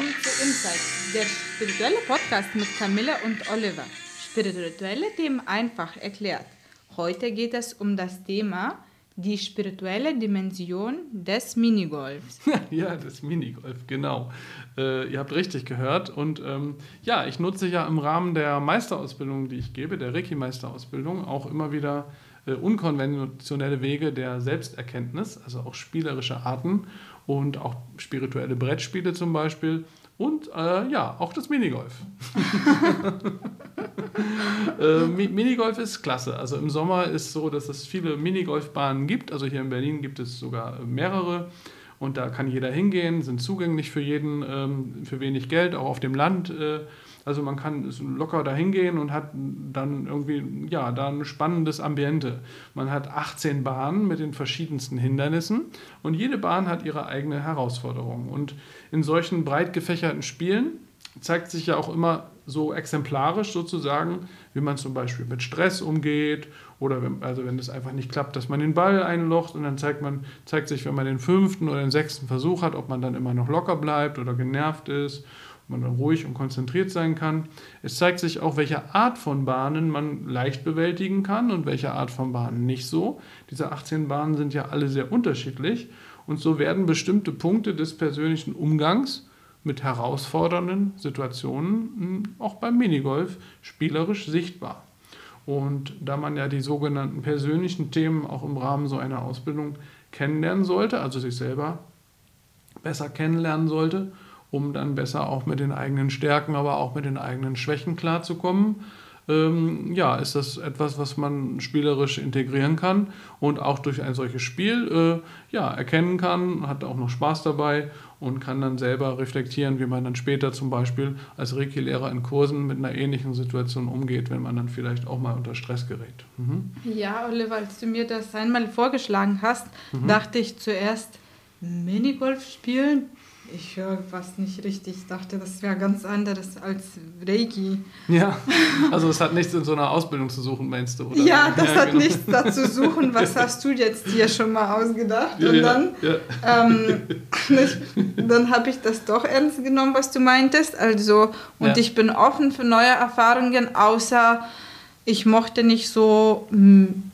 willkommen zu Insight, der spirituelle Podcast mit Camilla und Oliver. Spirituelle Themen einfach erklärt. Heute geht es um das Thema die spirituelle Dimension des Minigolfs. ja, des Minigolf, genau. Äh, ihr habt richtig gehört. Und ähm, ja, ich nutze ja im Rahmen der Meisterausbildung, die ich gebe, der Reiki-Meisterausbildung, auch immer wieder äh, unkonventionelle Wege der Selbsterkenntnis, also auch spielerische Arten und auch spirituelle Brettspiele zum Beispiel und äh, ja, auch das Minigolf. äh, Minigolf ist klasse. Also im Sommer ist so, dass es viele Minigolfbahnen gibt. Also hier in Berlin gibt es sogar mehrere. Und da kann jeder hingehen, sind zugänglich für jeden, ähm, für wenig Geld, auch auf dem Land. Äh, also man kann locker da hingehen und hat dann irgendwie, ja, da ein spannendes Ambiente. Man hat 18 Bahnen mit den verschiedensten Hindernissen und jede Bahn hat ihre eigene Herausforderung. Und in solchen breit gefächerten Spielen zeigt sich ja auch immer so exemplarisch sozusagen, wie man zum Beispiel mit Stress umgeht oder wenn, also wenn es einfach nicht klappt, dass man den Ball einlocht und dann zeigt man zeigt sich, wenn man den fünften oder den sechsten Versuch hat, ob man dann immer noch locker bleibt oder genervt ist man dann ruhig und konzentriert sein kann. Es zeigt sich auch, welche Art von Bahnen man leicht bewältigen kann und welche Art von Bahnen nicht so. Diese 18 Bahnen sind ja alle sehr unterschiedlich und so werden bestimmte Punkte des persönlichen Umgangs mit herausfordernden Situationen hm, auch beim Minigolf spielerisch sichtbar. Und da man ja die sogenannten persönlichen Themen auch im Rahmen so einer Ausbildung kennenlernen sollte, also sich selber besser kennenlernen sollte, um dann besser auch mit den eigenen Stärken, aber auch mit den eigenen Schwächen klarzukommen. Ähm, ja, ist das etwas, was man spielerisch integrieren kann und auch durch ein solches Spiel äh, ja, erkennen kann, hat auch noch Spaß dabei und kann dann selber reflektieren, wie man dann später zum Beispiel als Reiki-Lehrer in Kursen mit einer ähnlichen Situation umgeht, wenn man dann vielleicht auch mal unter Stress gerät. Mhm. Ja, Oliver, als du mir das einmal vorgeschlagen hast, mhm. dachte ich zuerst, Minigolf spielen, ich höre was nicht richtig. Ich dachte, das wäre ganz anderes als Reiki. Ja, also es hat nichts in so einer Ausbildung zu suchen, meinst du? Oder? Ja, das ja, hat genau. nichts dazu zu suchen. Was hast du jetzt hier schon mal ausgedacht? Ja, Und dann, ja, ähm, dann habe ich das doch ernst genommen, was du meintest. Also, und ich bin offen für neue Erfahrungen, außer ich mochte nicht so hm,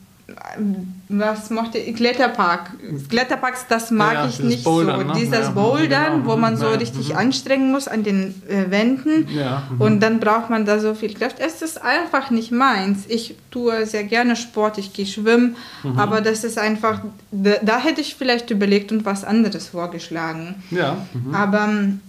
was mochte ich? Kletterpark. Kletterparks, das mag ja, ich nicht Bouldern, so. Ne? Dieses ja, Bouldern, genau. wo man so richtig mhm. anstrengen muss an den äh, Wänden ja, mhm. und dann braucht man da so viel Kraft. Es ist einfach nicht meins. Ich tue sehr gerne Sport, ich gehe schwimmen, mhm. aber das ist einfach, da, da, hätte ich vielleicht überlegt und was anderes vorgeschlagen. Ja. Mhm. Aber ähm,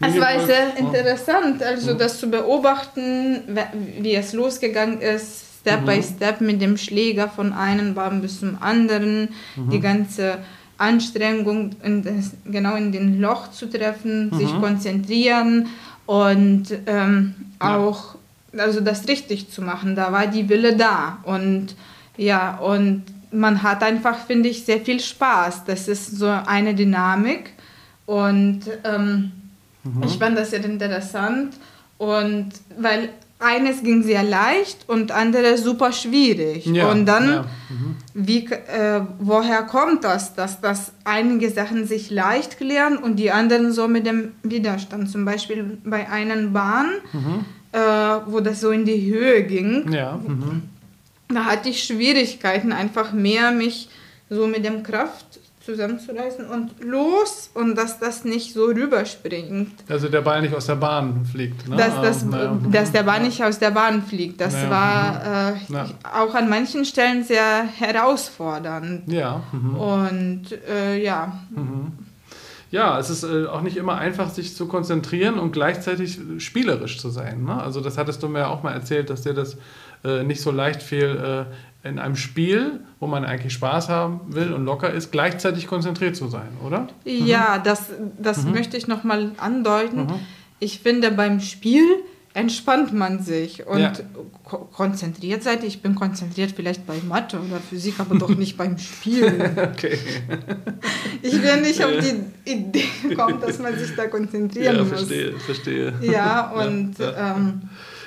es war sehr interessant, also mhm. das zu beobachten, wie es losgegangen ist Step mhm. by Step mit dem Schläger von einem Baum bis zum anderen, mhm. die ganze Anstrengung in das, genau in den Loch zu treffen, mhm. sich konzentrieren und ähm, ja. auch also das richtig zu machen. Da war die Wille da und ja und man hat einfach finde ich sehr viel Spaß. Das ist so eine Dynamik und ähm, mhm. ich fand das sehr interessant und weil eines ging sehr leicht und andere super schwierig. Ja, und dann, ja. mhm. wie, äh, woher kommt das, dass das einige Sachen sich leicht klären und die anderen so mit dem Widerstand? Zum Beispiel bei einer Bahn, mhm. äh, wo das so in die Höhe ging, ja, mhm. da hatte ich Schwierigkeiten, einfach mehr mich so mit dem Kraft zusammenzureißen und los und dass das nicht so rüberspringt. Also der Ball nicht aus der Bahn fliegt. Ne? Dass, das, naja. dass der Ball nicht aus der Bahn fliegt. Das naja. war äh, ja. auch an manchen Stellen sehr herausfordernd. Ja. Mhm. Und äh, ja. Mhm. Ja, es ist äh, auch nicht immer einfach, sich zu konzentrieren und gleichzeitig spielerisch zu sein. Ne? Also das hattest du mir ja auch mal erzählt, dass dir das äh, nicht so leicht fiel, äh, in einem Spiel, wo man eigentlich Spaß haben will und locker ist, gleichzeitig konzentriert zu sein, oder? Ja, mhm. das, das mhm. möchte ich nochmal andeuten. Mhm. Ich finde, beim Spiel entspannt man sich und ja. konzentriert seid. Ich bin konzentriert vielleicht bei Mathe oder Physik, aber doch nicht beim Spiel. okay. Ich will nicht auf die Idee kommen, dass man sich da konzentrieren ja, verstehe, muss. Verstehe, Ja, und ja, ja. Ähm,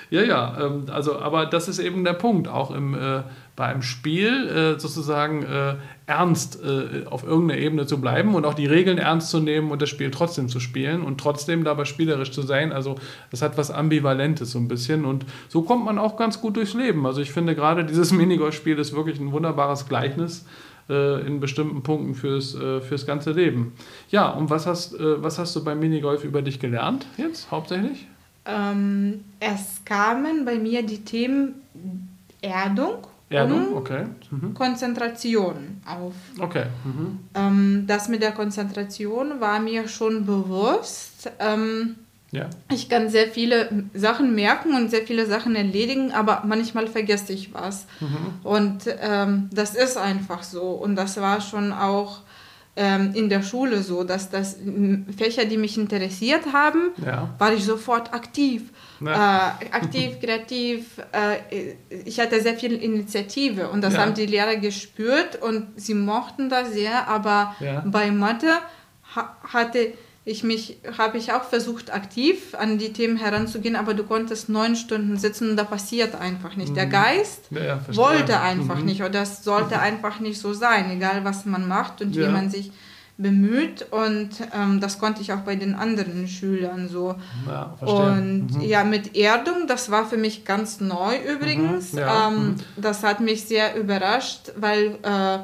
Ja, ja, ähm, also, aber das ist eben der Punkt, auch im, äh, bei einem Spiel äh, sozusagen äh, ernst äh, auf irgendeiner Ebene zu bleiben und auch die Regeln ernst zu nehmen und das Spiel trotzdem zu spielen und trotzdem dabei spielerisch zu sein. Also das hat was Ambivalentes so ein bisschen und so kommt man auch ganz gut durchs Leben. Also ich finde gerade dieses Minigolfspiel ist wirklich ein wunderbares Gleichnis äh, in bestimmten Punkten fürs, äh, fürs ganze Leben. Ja, und was hast, was hast du beim Minigolf über dich gelernt jetzt hauptsächlich? Ähm, es kamen bei mir die Themen Erdung, Erdung, okay. Mhm. Konzentration auf. Okay. Mhm. Ähm, das mit der Konzentration war mir schon bewusst. Ähm, ja. Ich kann sehr viele Sachen merken und sehr viele Sachen erledigen, aber manchmal vergesse ich was. Mhm. Und ähm, das ist einfach so. Und das war schon auch in der Schule so, dass das Fächer, die mich interessiert haben, ja. war ich sofort aktiv. Äh, aktiv, kreativ. Äh, ich hatte sehr viel Initiative und das Ja. haben die Lehrer gespürt und sie mochten das sehr, aber Ja. bei Mathe ha hatte ich mich, habe ich auch versucht, aktiv an die Themen heranzugehen, aber du konntest neun Stunden sitzen und da passiert einfach nicht. Der Geist Ja, ja, wollte einfach Mhm. nicht oder es sollte einfach nicht so sein, egal was man macht und Ja. wie man sich bemüht und ähm, das konnte ich auch bei den anderen Schülern so. Ja. Und Mhm. ja, mit Erdung, das war für mich ganz neu übrigens. Mhm, ja, Ähm, mhm. Das hat mich sehr überrascht, weil äh,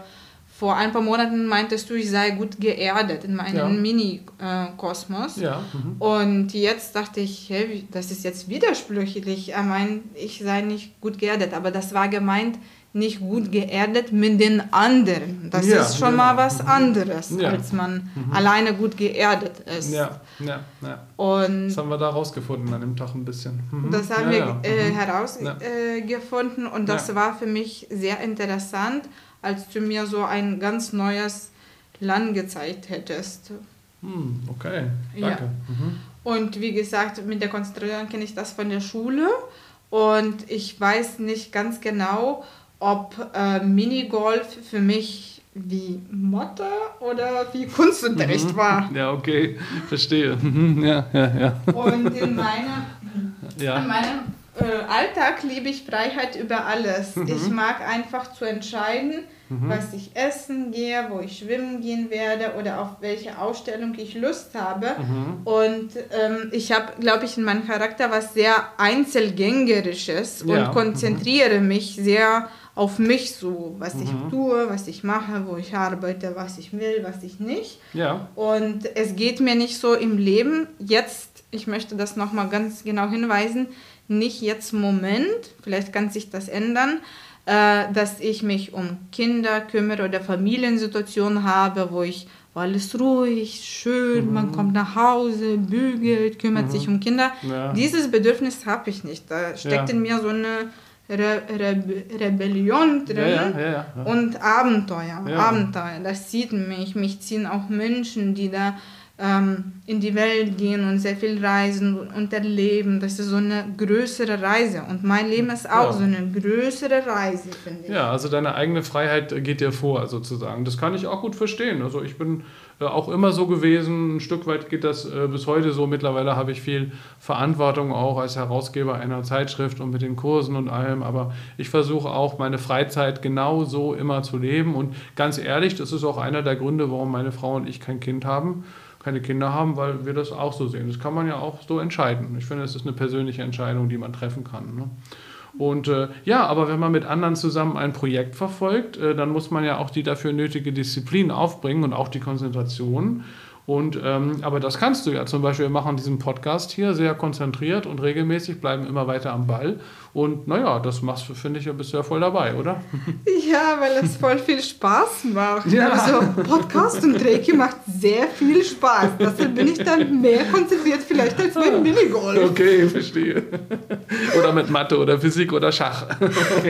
vor ein paar Monaten meintest du, ich sei gut geerdet in meinem Ja. Mini-Kosmos. Ja. Mhm. Und jetzt dachte ich, hey, das ist jetzt widersprüchlich. Er meint, ich sei nicht gut geerdet, aber das war gemeint, nicht gut geerdet mit den anderen. Das Ja, ist schon genau. mal was anderes, Ja. als man alleine gut geerdet ist. Ja, ja, ja. Und Das haben wir da rausgefunden an dem Tag ein bisschen. Mhm. das haben ja, wir ja. Äh, Mhm. herausgefunden äh, und das Ja. war für mich sehr interessant, als du mir so ein ganz neues Land gezeigt hättest. Hm, okay, Ja. danke. Mhm. Und wie gesagt, mit der Konzentration kenne ich das von der Schule und ich weiß nicht ganz genau, ob äh, Minigolf für mich wie Mathe oder wie Kunstunterricht war. Ja, okay, verstehe. Mhm, Ja, ja, ja. Und in meiner In ja. meinem äh, Alltag liebe ich Freiheit über alles. Mhm. Ich mag einfach zu entscheiden, was ich essen gehe, wo ich schwimmen gehen werde oder auf welche Ausstellung ich Lust habe. Mhm. Und ähm, ich habe, glaube ich, in meinem Charakter was sehr Einzelgängerisches Ja. und konzentriere mich sehr auf mich so, was ich Mhm. tue, was ich mache, wo ich arbeite, was ich will, was ich nicht. Ja. Und es geht mir nicht so im Leben jetzt, ich möchte das nochmal ganz genau hinweisen, nicht jetzt Moment, vielleicht kann sich das ändern, äh, dass ich mich um Kinder kümmere oder Familiensituationen habe, wo ich, alles ruhig, schön, man kommt nach Hause, bügelt, kümmert sich um Kinder. Ja. Dieses Bedürfnis habe ich nicht. Da steckt Ja. in mir so eine Re Re Rebellion drin Ja, ja, ja, und Abenteuer. Abenteuer, das zieht mich. Mich ziehen auch Menschen, die da ähm, in die Welt gehen und sehr viel reisen und erleben. Das ist so eine größere Reise. Und mein Leben ist auch Ja. so eine größere Reise, finde ich. Ja, also deine eigene Freiheit geht dir vor, sozusagen. Das kann ich auch gut verstehen. Also ich bin äh, auch immer so gewesen, ein Stück weit geht das äh, bis heute so. Mittlerweile habe ich viel Verantwortung auch als Herausgeber einer Zeitschrift und mit den Kursen und allem. Aber ich versuche auch meine Freizeit genau so immer zu leben. Und ganz ehrlich, das ist auch einer der Gründe, warum meine Frau und ich kein Kind haben keine Kinder haben, weil wir das auch so sehen. Das kann man ja auch so entscheiden. Ich finde, es ist eine persönliche Entscheidung, die man treffen kann. Ne? Und äh, ja, aber wenn man mit anderen zusammen ein Projekt verfolgt, äh, dann muss man ja auch die dafür nötige Disziplin aufbringen und auch die Konzentration. Und ähm, aber das kannst du ja zum Beispiel. Wir machen diesen Podcast hier sehr konzentriert und regelmäßig, bleiben immer weiter am Ball. Und naja, das machst du, finde ich, ja bisher voll dabei, oder? Ja, weil es voll viel Spaß macht. Ja. Also Podcast und Reiki macht sehr viel Spaß. Deshalb bin ich dann mehr konzentriert vielleicht als beim Minigolf. Okay, verstehe. oder mit Mathe oder Physik oder Schach.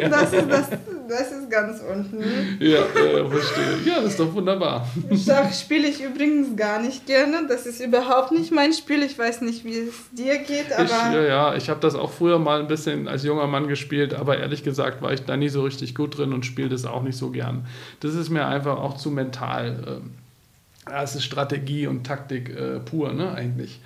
Das ist, das, das ist ganz unten. ja, äh, verstehe. Ja, das ist doch wunderbar. Schach spiele ich übrigens gar nicht gerne. Das ist überhaupt nicht mein Spiel. Ich weiß nicht, wie es dir geht, Ich, aber ja, ja, ich habe das auch früher mal ein bisschen als junger Mann gespielt, aber ehrlich gesagt war ich da nie so richtig gut drin und spiele das auch nicht so gern. Das ist mir einfach auch zu mental. ähm, es ist Strategie und Taktik äh, pur, ne, eigentlich.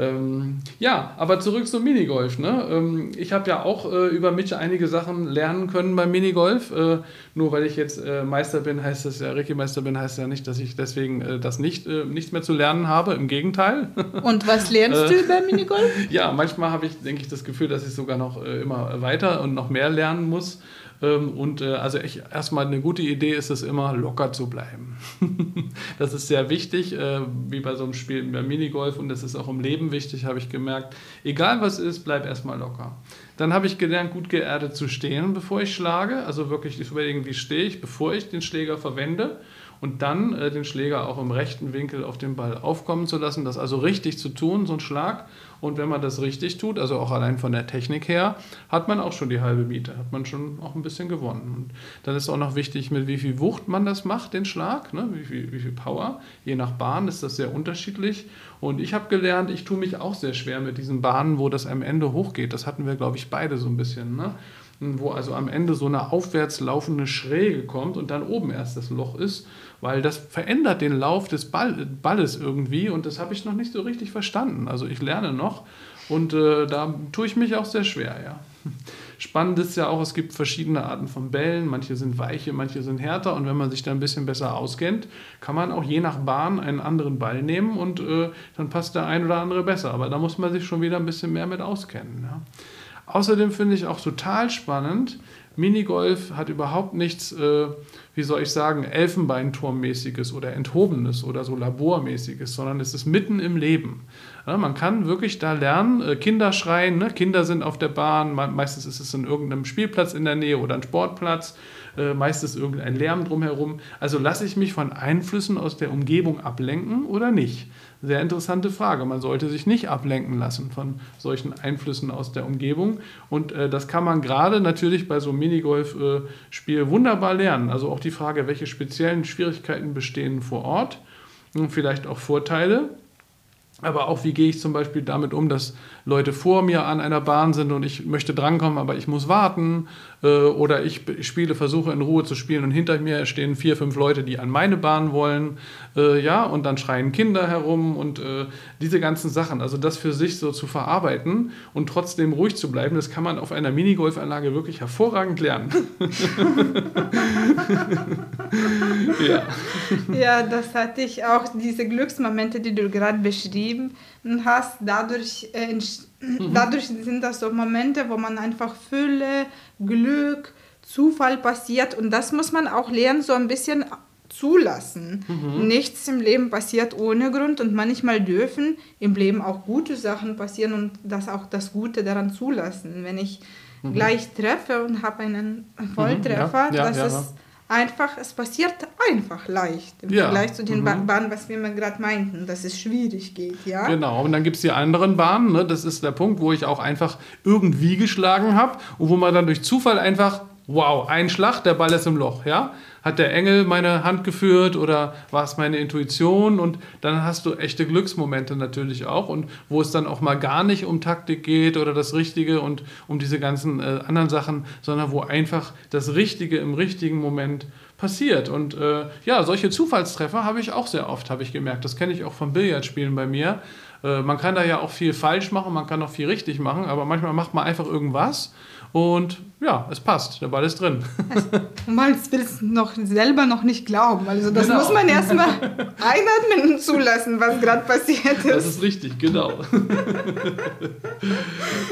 Ähm, ja, aber zurück zum Minigolf. Ne? Ähm, ich habe ja auch äh, über Mitch einige Sachen lernen können beim Minigolf. Äh, nur weil ich jetzt äh, Meister bin, heißt das ja, Ricky Meister bin, heißt ja nicht, dass ich deswegen äh, das nicht, äh, nichts mehr zu lernen habe. Im Gegenteil. Und was lernst du Äh, beim Minigolf? ja, manchmal habe ich, denke ich, das Gefühl, dass ich sogar noch immer weiter und noch mehr lernen muss. Ähm, und äh, also ich, erstmal eine gute Idee ist es immer, locker zu bleiben. das ist sehr wichtig, äh, wie bei so einem Spiel beim Minigolf und das ist auch im Leben wichtig, habe ich gemerkt. Egal was ist, bleib erstmal locker. Dann habe ich gelernt, gut geerdet zu stehen, bevor ich schlage. Also wirklich überlegen, wie stehe ich, bevor ich den Schläger verwende. Und dann äh, den Schläger auch im rechten Winkel auf den Ball aufkommen zu lassen. Das also richtig zu tun, so ein Schlag. Und wenn man das richtig tut, also auch allein von der Technik her, hat man auch schon die halbe Miete, hat man schon auch ein bisschen gewonnen. Und dann ist auch noch wichtig, mit wie viel Wucht man das macht, den Schlag, ne? wie, viel, wie viel Power. Je nach Bahn ist das sehr unterschiedlich. Und ich habe gelernt, ich tue mich auch sehr schwer mit diesen Bahnen, wo das am Ende hochgeht. Das hatten wir, glaube ich, beide so ein bisschen. Ne? wo also am Ende so eine aufwärts laufende Schräge kommt und dann oben erst das Loch ist, weil das verändert den Lauf des Ball, Balles irgendwie und das habe ich noch nicht so richtig verstanden. Also ich lerne noch und äh, da tue ich mich auch sehr schwer, ja. Spannend ist ja auch, es gibt verschiedene Arten von Bällen. Manche sind weiche, manche sind härter. Und wenn man sich da ein bisschen besser auskennt, kann man auch je nach Bahn einen anderen Ball nehmen und äh, dann passt der ein oder andere besser. Aber da muss man sich schon wieder ein bisschen mehr mit auskennen. Ja. Außerdem finde ich auch total spannend, Minigolf hat überhaupt nichts, äh, wie soll ich sagen, Elfenbeinturmmäßiges oder Enthobenes oder so Labormäßiges, sondern es ist mitten im Leben. Ja, man kann wirklich da lernen, äh, Kinder schreien, ne? Kinder sind auf der Bahn, me meistens ist es in irgendeinem Spielplatz in der Nähe oder ein Sportplatz, äh, meistens irgendein Lärm drumherum. Also lasse ich mich von Einflüssen aus der Umgebung ablenken oder nicht? Sehr interessante Frage. Man sollte sich nicht ablenken lassen von solchen Einflüssen aus der Umgebung. Und äh, das kann man gerade natürlich bei so einem Minigolf-Spiel äh, wunderbar lernen. Also auch die Frage, welche speziellen Schwierigkeiten bestehen vor Ort und vielleicht auch Vorteile. Aber auch, wie gehe ich zum Beispiel damit um, dass Leute vor mir an einer Bahn sind und ich möchte drankommen, aber ich muss warten. Äh, oder ich spiele, versuche in Ruhe zu spielen und hinter mir stehen vier, fünf Leute, die an meine Bahn wollen. Äh, ja, und dann schreien Kinder herum und äh, diese ganzen Sachen. Also das für sich so zu verarbeiten und trotzdem ruhig zu bleiben, das kann man auf einer Minigolfanlage wirklich hervorragend lernen. ja. ja, das hatte ich auch, diese Glücksmomente, die du gerade beschrieben hast, dadurch, äh, mhm. dadurch sind das so Momente, wo man einfach Fülle, Glück, Zufall passiert und das muss man auch lernen, so ein bisschen zulassen. Mhm. Nichts im Leben passiert ohne Grund und manchmal dürfen im Leben auch gute Sachen passieren und das auch das Gute daran zulassen. Wenn ich mhm. gleich treffe und habe einen Volltreffer, mhm, ja, ja, das ja, ist einfach, es passiert einfach leicht im ja. Vergleich zu den mhm. Bahnen, was wir mal gerade meinten, dass es schwierig geht, ja. Genau, und dann gibt es die anderen Bahnen, ne? das ist der Punkt, wo ich auch einfach irgendwie geschlagen habe und wo man dann durch Zufall einfach, wow, ein Schlag, der Ball ist im Loch, ja hat der Engel meine Hand geführt oder war es meine Intuition? Und dann hast du echte Glücksmomente natürlich auch und wo es dann auch mal gar nicht um Taktik geht oder das Richtige und um diese ganzen äh, anderen Sachen, sondern wo einfach das Richtige im richtigen Moment passiert. Und äh, ja, solche Zufallstreffer habe ich auch sehr oft, habe ich gemerkt. Das kenne ich auch vom Billardspielen bei mir. Äh, man kann da ja auch viel falsch machen, man kann auch viel richtig machen, aber manchmal macht man einfach irgendwas und ja, es passt, der Ball ist drin. man will es noch selber noch nicht glauben. Also das genau. muss man erstmal einatmen und zulassen, was gerade passiert ist. Das ist richtig, genau.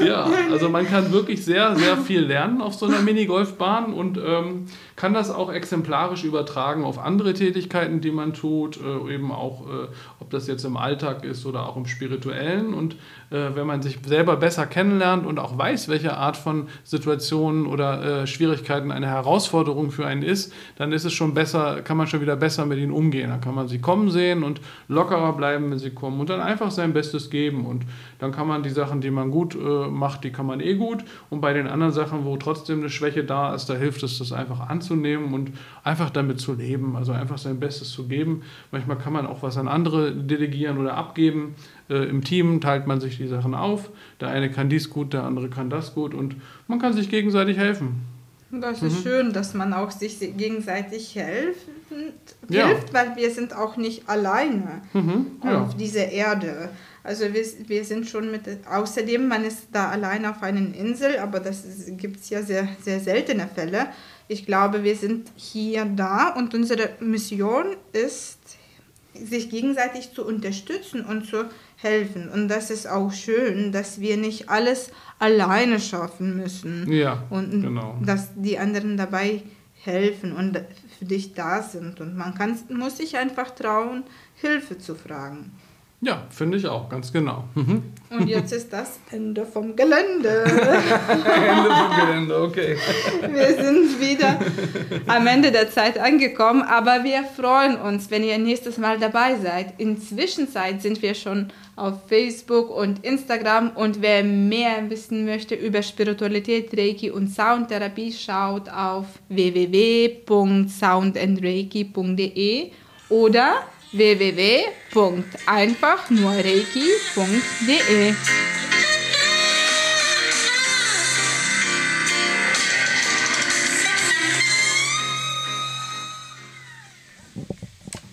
ja, also man kann wirklich sehr, sehr viel lernen auf so einer Minigolfbahn und ähm, kann das auch exemplarisch übertragen auf andere Tätigkeiten, die man tut, äh, eben auch, äh, ob das jetzt im Alltag ist oder auch im spirituellen. Und äh, wenn man sich selber besser kennenlernt und auch weiß, welche Art von Situationen oder äh, Schwierigkeiten eine Herausforderung für einen ist, dann ist es schon besser, kann man schon wieder besser mit ihnen umgehen. Dann kann man sie kommen sehen und lockerer bleiben, wenn sie kommen und dann einfach sein Bestes geben. Und dann kann man die Sachen, die man gut äh, macht, die kann man eh gut. Und bei den anderen Sachen, wo trotzdem eine Schwäche da ist, da hilft es, das einfach anzunehmen und einfach damit zu leben. Also einfach sein Bestes zu geben. Manchmal kann man auch was an andere delegieren oder abgeben. Äh, Im Team teilt man sich die Sachen auf. Der eine kann dies gut, der andere kann das gut und man kann sich gegenseitig helfen. Das ist mhm. schön, dass man auch sich gegenseitig hilft, ja. hilft, weil wir sind auch nicht alleine mhm. ja. auf dieser Erde. Also wir, wir sind schon mit, außerdem, man ist da alleine auf einer Insel, aber das gibt es ja sehr, sehr seltene Fälle. Ich glaube, wir sind hier da und unsere Mission ist, sich gegenseitig zu unterstützen und zu helfen. Und das ist auch schön, dass wir nicht alles alleine schaffen müssen. Ja, und genau. dass die anderen dabei helfen und für dich da sind. Und man kann, muss sich einfach trauen, Hilfe zu fragen. Ja, finde ich auch, ganz genau. Mhm. Und jetzt ist das Ende vom Gelände. Ende vom Gelände, okay. Wir sind wieder am Ende der Zeit angekommen, aber wir freuen uns, wenn ihr nächstes Mal dabei seid. Inzwischen sind wir schon auf Facebook und Instagram und wer mehr wissen möchte über Spiritualität, Reiki und Soundtherapie, schaut auf www.soundandreiki.de oder www.einfachnurreiki.de